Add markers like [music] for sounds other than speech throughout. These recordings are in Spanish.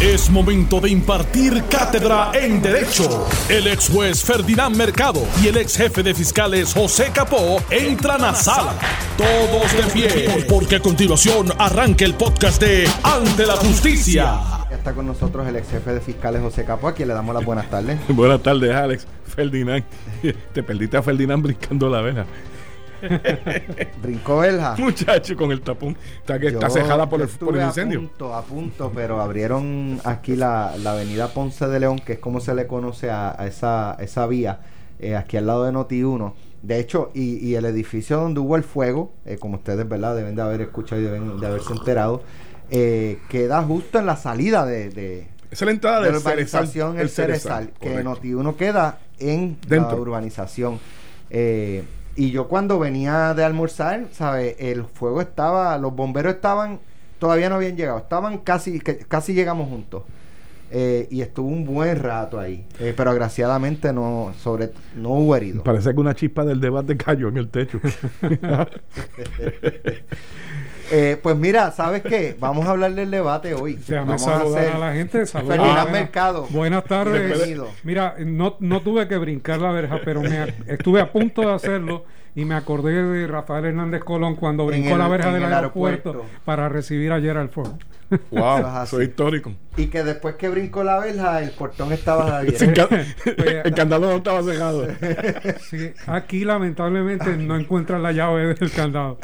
Es momento de impartir cátedra en Derecho. El ex juez Ferdinand Mercado y el ex jefe de fiscales José Capó entran a sala. Todos de pie, porque a continuación arranca el podcast de Ante la Justicia. Ya está con nosotros el ex jefe de fiscales José Capó, a quien le damos las buenas tardes. [laughs] Buenas tardes, Alex. Ferdinand. [laughs] Te perdiste a Ferdinand brincando la vela. Brincó Belja. [laughs] Muchacho, con el tapón. Está, que está cejada por el, por el estuve incendio. A punto, a punto, pero abrieron aquí la, la avenida Ponce de León, que es como se le conoce a, a esa, esa vía, eh, aquí al lado de Noti 1. De hecho, y, y el edificio donde hubo el fuego, eh, como ustedes ¿verdad? deben de haber escuchado y deben de haberse enterado, eh, queda justo en la salida de, de, es la entrada de del la urbanización El Cerezal, que correcto. Noti 1 queda en la Dentro. urbanización. Eh, y yo cuando venía de almorzar, ¿sabes? El fuego estaba, los bomberos estaban, todavía no habían llegado, estaban casi, casi llegamos juntos. Eh, y estuvo un buen rato ahí. Eh, pero agraciadamente no, sobre, no hubo heridos. Parece que una chispa del debate cayó en el techo. [laughs] [laughs] Eh, pues mira, ¿sabes qué? Vamos a hablar del debate hoy. [laughs] Déjame Vamos a hacer a, la gente. saludar Ferdinand a- Mercado. Buenas tardes. Bienvenido. Mira, no, no tuve que brincar la verja, pero me, estuve a punto de hacerlo y me acordé de Rafael Hernández Colón cuando brincó el- la verja del el aeropuerto, aeropuerto. para recibir ayer al Ford. Wow, soy histórico. Y que después que brincó la verja, el portón estaba [laughs] abierto. [laughs] Pues, el candado no estaba cejado. Sí, aquí lamentablemente no encuentran la llave del candado.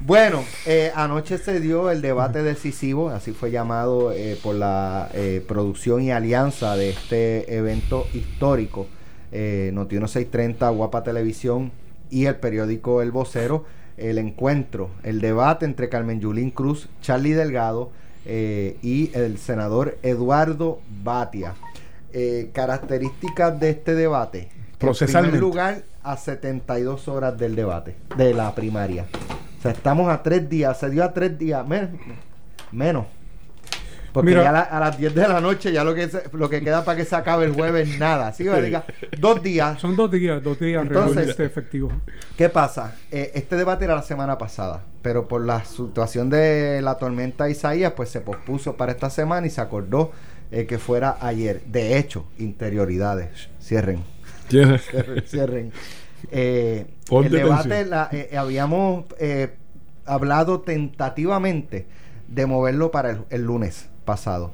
Bueno, eh, anoche se dio el debate decisivo, así fue llamado eh, por la eh, producción y alianza de este evento histórico, eh, Noti 1630, Guapa Televisión y el periódico El Vocero, el encuentro, el debate entre Carmen Yulín Cruz, Charlie Delgado y el senador Eduardo Batia. Características de este debate. En primer Procesalmente. lugar, a 72 horas del debate, de la primaria. O sea, estamos a tres días, se dio a tres días, men- menos. Porque Mira. ya a, la- a las 10 de la noche, ya lo que se- lo que queda para que se acabe el jueves, nada. ¿sí? Diga, Dos días. Son dos días, dos días Entonces- efectivos. ¿Qué pasa? Eh, este debate era la semana pasada, pero por la situación de la tormenta Isaías, pues se pospuso para esta semana y se acordó eh, que fuera ayer. De hecho, interioridades. Cierren. [laughs] Cierren, cierren. Eh, el debate la- eh, habíamos eh, hablado tentativamente de moverlo para el, el lunes pasado.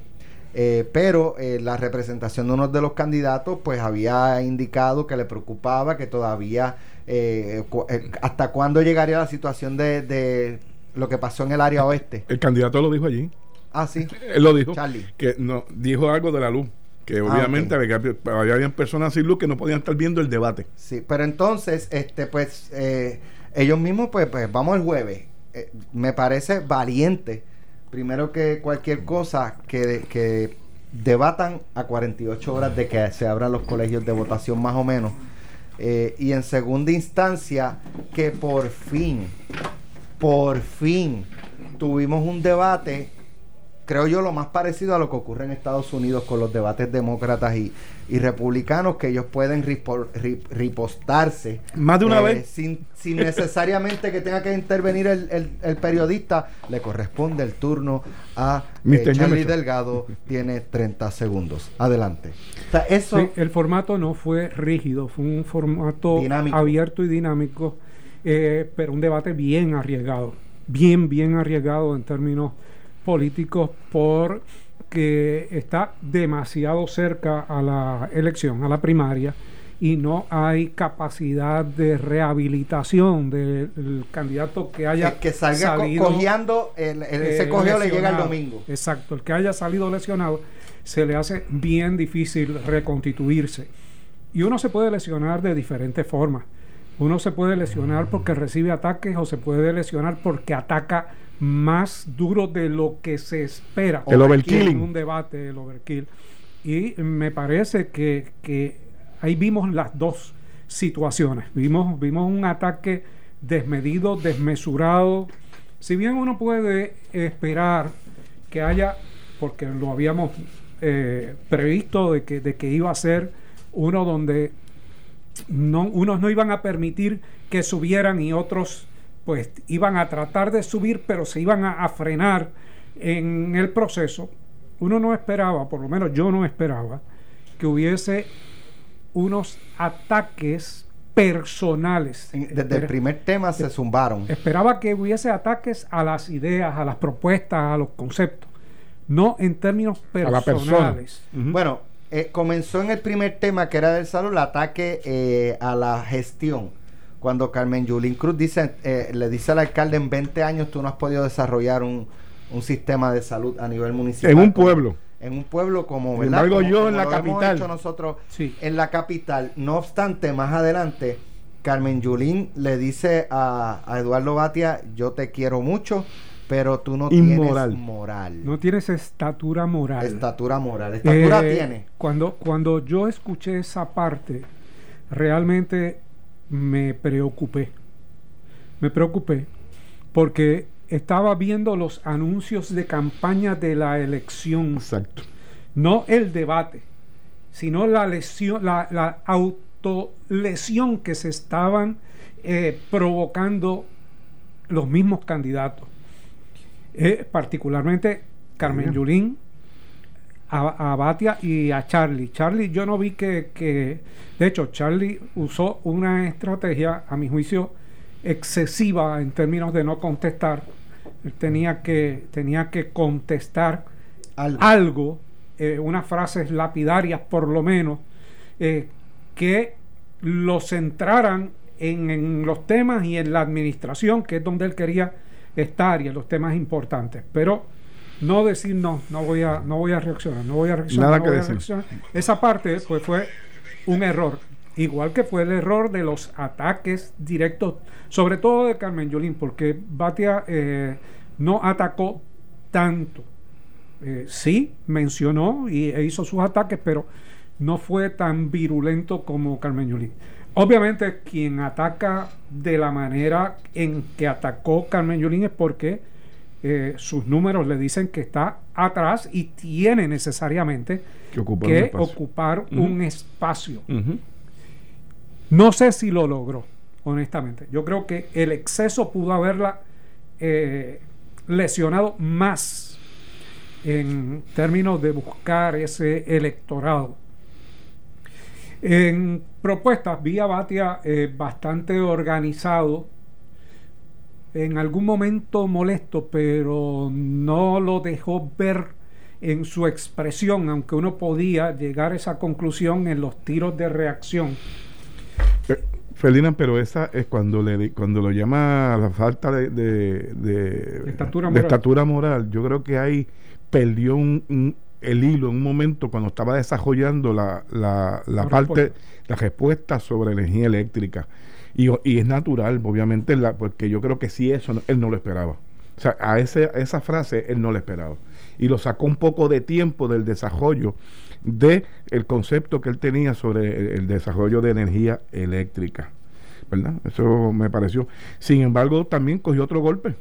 Eh, pero eh, la representación de uno de los candidatos pues había indicado que le preocupaba que todavía eh, cu- eh, hasta cuándo llegaría la situación de, de lo que pasó en el área oeste. El candidato lo dijo allí. Ah, sí. Él lo dijo. Charlie. Que no, dijo algo de la luz. Que obviamente ok. había, había habían personas sin luz que no podían estar viendo el debate. Sí, pero entonces, este, pues, eh, ellos mismos, pues, pues, vamos el jueves. Eh, me parece valiente, primero que cualquier cosa, que, que debatan a 48 horas de que se abran los colegios de votación más o menos. Eh, y en segunda instancia, que por fin, por fin, tuvimos un debate creo yo, lo más parecido a lo que ocurre en Estados Unidos con los debates demócratas y, y republicanos, que ellos pueden ripo- ri- ripostarse. Más de una eh, vez. Sin, sin necesariamente que tenga que intervenir el, el- el periodista, le corresponde el turno a eh. Charlie. Delgado, tiene 30 segundos. Adelante. O sea, eso... Sí, el formato no fue rígido, fue un formato Dinámico. abierto y dinámico, eh, pero un debate bien arriesgado, bien, bien arriesgado en términos políticos porque está demasiado cerca a la elección, a la primaria, y no hay capacidad de rehabilitación del candidato que haya que, que salga salido, cojeando, el, el- ese cojeo le llega el domingo. Exacto, el que haya salido lesionado se le hace bien difícil reconstituirse. Y uno se puede lesionar de diferentes formas. Uno se puede lesionar porque recibe ataques o se puede lesionar porque ataca más duro de lo que se espera. El En overkilling. un debate, el overkill. Y me parece que, que ahí vimos las dos situaciones. Vimos, vimos un ataque desmedido, desmesurado. Si bien uno puede esperar que haya, porque lo habíamos eh, previsto de que, de que iba a ser uno donde no, unos no iban a permitir que subieran y otros pues iban a tratar de subir, pero se iban a, a frenar en el proceso, uno no esperaba, por lo menos yo no esperaba, que hubiese unos ataques personales. Desde el primer tema se zumbaron. Esperaba que hubiese ataques a las ideas, a las propuestas, a los conceptos, no en términos personales. Bueno, eh, comenzó en el primer tema que era del salud, el ataque eh, a la gestión. Cuando Carmen Yulín Cruz dice, eh, le dice al alcalde, en 20 años tú no has podido desarrollar un, un sistema de salud a nivel municipal. En un pueblo. En un pueblo como, ¿verdad? yo en la capital. nosotros en la capital. No obstante, más adelante, Carmen Yulín le dice a, Eduardo Batia, yo te quiero mucho, pero tú no tienes moral. No tienes estatura moral. Estatura moral. Estatura eh, tiene. Cuando, cuando yo escuché esa parte, realmente me preocupé. Me preocupé porque estaba viendo los anuncios de campaña de la elección. Exacto. No el debate, sino la lesión, la, la autolesión que se estaban eh, provocando los mismos candidatos. Eh, particularmente Carmen Yulín, a, Batia y a Charlie. Charlie, yo no vi que, que, de hecho, Charlie usó una estrategia, a mi juicio, excesiva en términos de no contestar. Él tenía que, tenía que contestar algo, eh, unas frases lapidarias por lo menos, eh, que lo centraran en, los temas y en la administración, que es donde él quería estar y en los temas importantes. Pero no decir no, no voy a, no voy a reaccionar, no voy a reaccionar. Esa parte pues fue un error. Igual que fue el error de los ataques directos, sobre todo de Carmen Yolín, porque Batia eh, no atacó tanto. Eh, sí, mencionó y, e hizo sus ataques, pero no fue tan virulento como Carmen Yolín. Obviamente, quien ataca de la manera en que atacó Carmen Yolín es porque eh, sus números le dicen que está atrás y tiene necesariamente que ocupar un espacio. No sé si lo logró, honestamente. Yo creo que el exceso pudo haberla eh, lesionado más en términos de buscar ese electorado. En propuestas, vía Batia eh, bastante organizado, en algún momento molesto, pero no lo dejó ver en su expresión, aunque uno podía llegar a esa conclusión en los tiros de reacción Ferdinand, pero esa es cuando le cuando lo llama la falta de, de, estatura, moral. Yo creo que ahí perdió un, el hilo en un momento cuando estaba desarrollando la, la, la parte, la respuesta sobre energía eléctrica. Y, es natural, obviamente, la, porque yo creo que sí, eso él no lo esperaba. O sea, a, ese, esa frase él no lo esperaba. Y lo sacó un poco de tiempo del desarrollo de el concepto que él tenía sobre el, desarrollo de energía eléctrica. ¿Verdad? Eso me pareció. Sin embargo, también cogió otro golpe.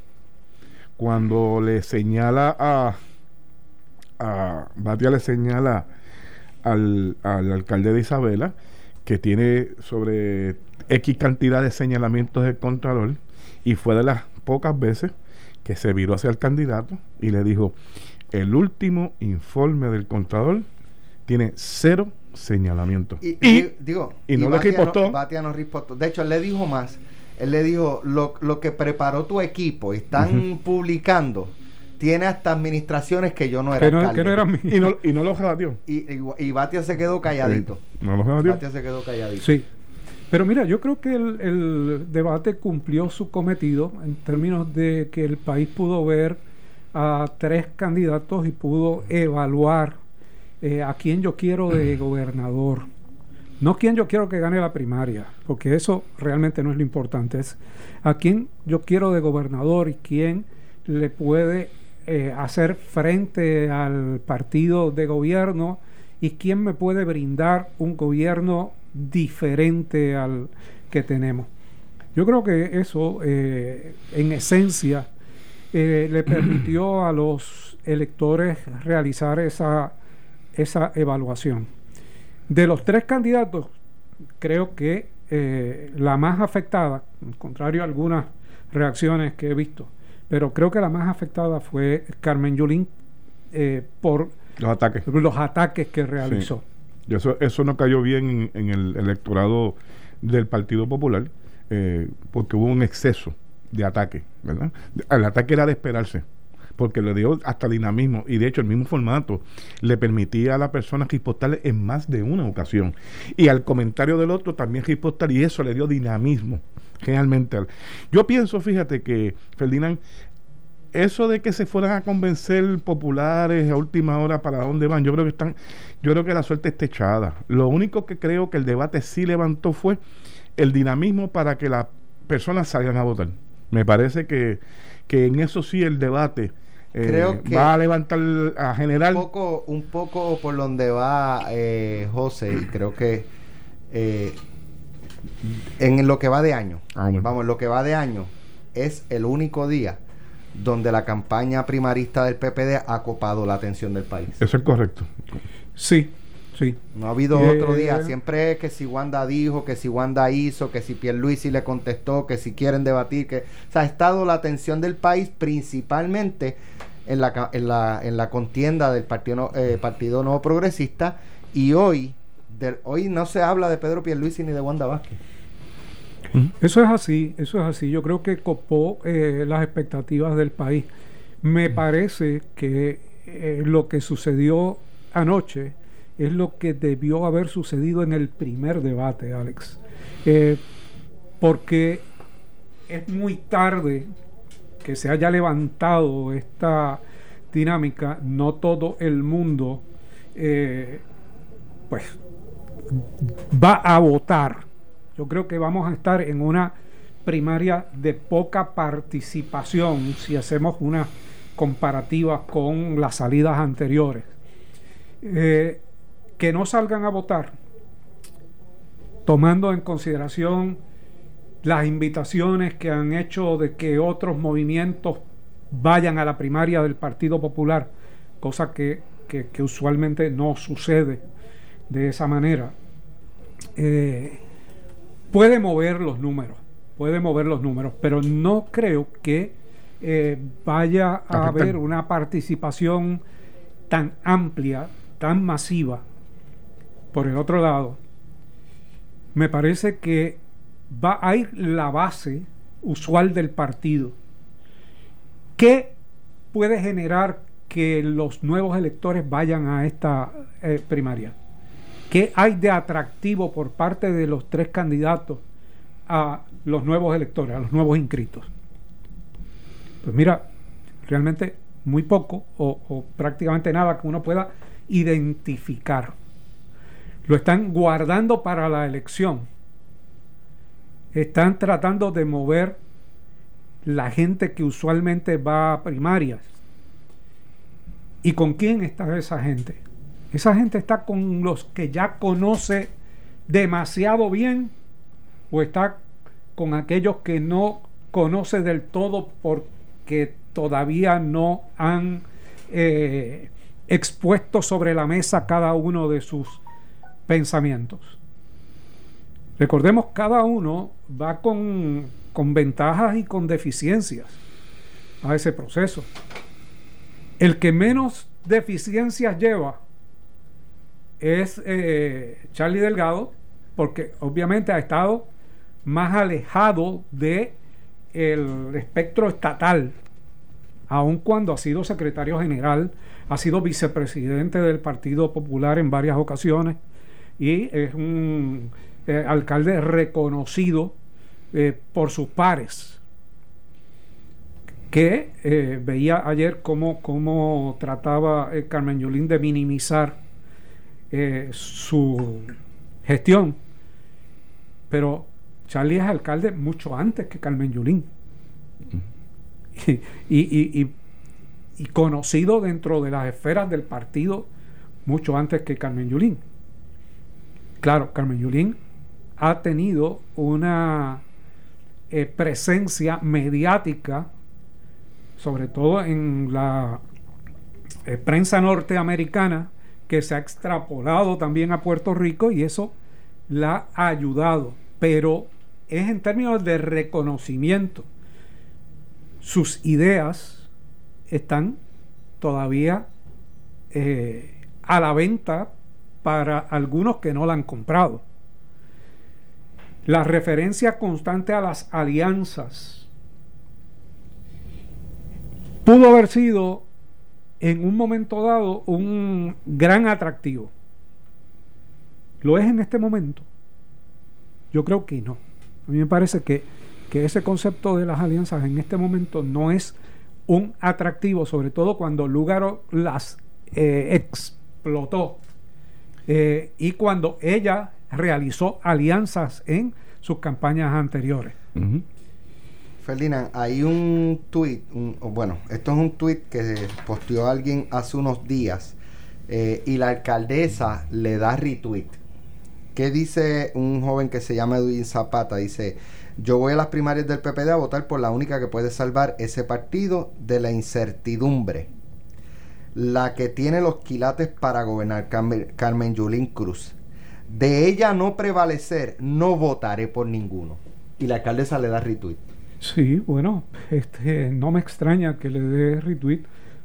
Cuando le señala a, a Batia le señala al, al alcalde de Isabela que tiene sobre X cantidad de señalamientos del Contralor y fue de las pocas veces que se viró hacia el candidato y le dijo, el último informe del Contralor tiene cero señalamientos. Y, digo, y no Batia no, no De hecho, él le dijo más. Él le dijo, lo, lo que preparó tu equipo, están publicando, tiene hasta administraciones que yo no era y, no, [laughs] y no lo rebatió. Y, y, Batia se quedó calladito. no lo Batia se quedó calladito. Sí. Pero mira, yo creo que el, el debate cumplió su cometido en términos de que el país pudo ver a tres candidatos y pudo evaluar eh, a quién yo quiero de gobernador. No quién yo quiero que gane la primaria, porque eso realmente no es lo importante. Es a quién yo quiero de gobernador y quién le puede eh, hacer frente al partido de gobierno y quién me puede brindar un gobierno diferente al que tenemos. Yo creo que eso, eh, en esencia, le permitió a los electores realizar esa esa evaluación. De los tres candidatos, creo que eh, la más afectada, contrario a algunas reacciones que he visto, pero creo que la más afectada fue Carmen Yulín eh, por los ataques. Los ataques que realizó. Eso, eso no cayó bien en, el electorado del Partido Popular, eh, porque hubo un exceso de ataque, ¿verdad? El ataque era de esperarse porque le dio hasta dinamismo y de hecho el mismo formato le permitía a la persona ripostar en más de una ocasión y al comentario del otro también ripostar y eso le dio dinamismo realmente. Yo pienso, fíjate que Ferdinand, eso de que se fueran a convencer populares a última hora para dónde van, yo creo que están, yo creo que la suerte está echada. Lo único que creo que el debate sí levantó fue el dinamismo para que las personas salgan a votar. Me parece que, que en eso sí el debate creo eh, que va a levantar a general un poco un poco por donde va eh, José y creo que eh, en lo que va de año ah, vamos en lo que va de año es el único día donde la campaña primarista del PPD ha copado la atención del país. Eso es correcto. Sí sí. No ha habido otro día. Siempre es que si Wanda dijo que si Wanda hizo que si Pierluisi le contestó que si quieren debatir que o sea ha estado la atención del país principalmente en la, en la, en la contienda del Partido, eh, Partido Nuevo Progresista y hoy, hoy no se habla de Pedro Pierluisi ni de Wanda Vázquez. Eso es así, eso es así. Yo creo que copó eh, las expectativas del país. Me parece que eh, lo que sucedió anoche es lo que debió haber sucedido en el primer debate, Alex. porque es muy tarde que se haya levantado esta dinámica, no todo el mundo eh, pues va a votar. Yo creo que vamos a estar en una primaria de poca participación si hacemos una comparativa con las salidas anteriores. Eh, que no salgan a votar, tomando en consideración las invitaciones que han hecho de que otros movimientos vayan a la primaria del Partido Popular, cosa que, usualmente no sucede de esa manera, eh, puede mover los números, puede mover los números, pero no creo que eh, vaya a haber una participación tan amplia, tan masiva. Por el otro lado, me parece que va a ir la base usual del partido. ¿Qué puede generar que los nuevos electores vayan a esta eh, primaria? ¿Qué hay de atractivo por parte de los tres candidatos a los nuevos electores, a los nuevos inscritos? Pues mira, realmente muy poco o, o prácticamente nada que uno pueda identificar. Lo están guardando para la elección están tratando de mover la gente que usualmente va a primarias. ¿Y con quién está esa gente? Esa gente está con los que ya conoce demasiado bien o está con aquellos que no conoce del todo porque todavía no han eh, expuesto sobre la mesa cada uno de sus pensamientos. Recordemos, cada uno va con, ventajas y con deficiencias a ese proceso. El que menos deficiencias lleva es eh, Charlie Delgado, porque obviamente ha estado más alejado de el espectro estatal, aun cuando ha sido secretario general, ha sido vicepresidente del Partido Popular en varias ocasiones y es un eh, alcalde reconocido eh, por sus pares, que veía ayer cómo, cómo trataba Carmen Yulín de minimizar su gestión. Pero Charlie es alcalde mucho antes que Carmen Yulín. y, y, conocido dentro de las esferas del partido mucho antes que Carmen Yulín. Claro, Carmen Yulín ha tenido una eh, presencia mediática, sobre todo en la eh, prensa norteamericana, que se ha extrapolado también a Puerto Rico y eso la ha ayudado, pero es en términos de reconocimiento. sus ideas están todavía eh, a la venta para algunos que no la han comprado. La referencia constante a las alianzas pudo haber sido en un momento dado un gran atractivo. ¿Lo es en este momento? Yo creo que no. A mí me parece que, ese concepto de las alianzas en este momento no es un atractivo, sobre todo cuando Lugaro las eh, explotó eh, y cuando ella realizó alianzas en sus campañas anteriores. Ferdinand, hay un tweet, bueno, esto es un tweet que posteó alguien hace unos días eh, y la alcaldesa le da retweet ¿Qué dice un joven que se llama Edwin Zapata? Dice, yo voy a las primarias del PPD a votar por la única que puede salvar ese partido de la incertidumbre. La que tiene los quilates para gobernar, Carmen, Yulín Cruz. De ella no prevalecer, no votaré por ninguno. Y la alcaldesa le da retweet. Sí, bueno, este, no me extraña que le dé retweet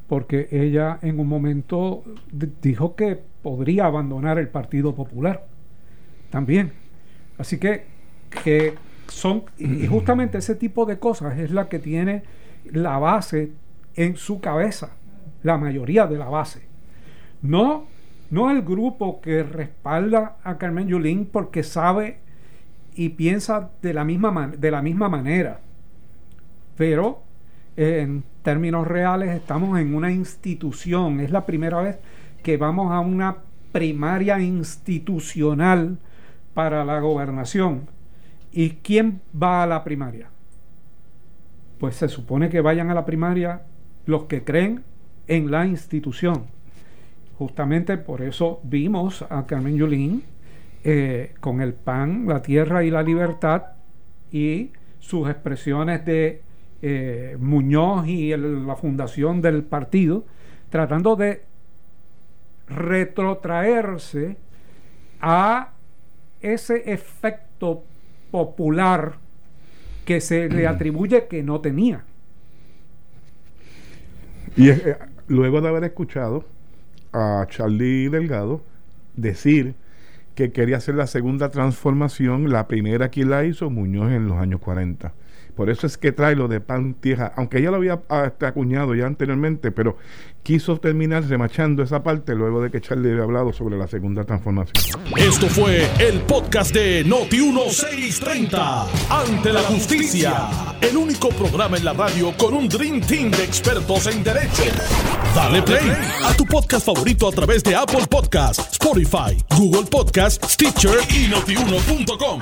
porque ella en un momento dijo que podría abandonar el Partido Popular también. Así que, que son, y justamente ese tipo de cosas es la que tiene la base en su cabeza, la mayoría de la base. No, no el grupo que respalda a Carmen Yulín porque sabe y piensa de la misma, de la misma manera. Pero en términos reales estamos en una institución. Es la primera vez que vamos a una primaria institucional para la gobernación. ¿Y quién va a la primaria? Pues se supone que vayan a la primaria los que creen en la institución. Justamente por eso vimos a Carmen Yulín eh, con el pan, la tierra y la libertad y sus expresiones de eh, Muñoz y la fundación del partido, tratando de retrotraerse a ese efecto popular que se le atribuye que no tenía. Y eh, luego de haber escuchado a Charlie Delgado decir que quería hacer la segunda transformación, la primera que la hizo Muñoz en los años 40. Por eso es que trae lo de pan tierra, aunque ella lo había ah, este, acuñado ya anteriormente, pero quiso terminar remachando esa parte luego de que Charlie había hablado sobre la segunda transformación. Esto fue el podcast de Noti 1630. Ante la justicia. El único programa en la radio con un Dream Team de expertos en derecho. Dale play a tu podcast favorito a través de Apple Podcasts, Spotify, Google Podcasts, Stitcher y notiuno.com.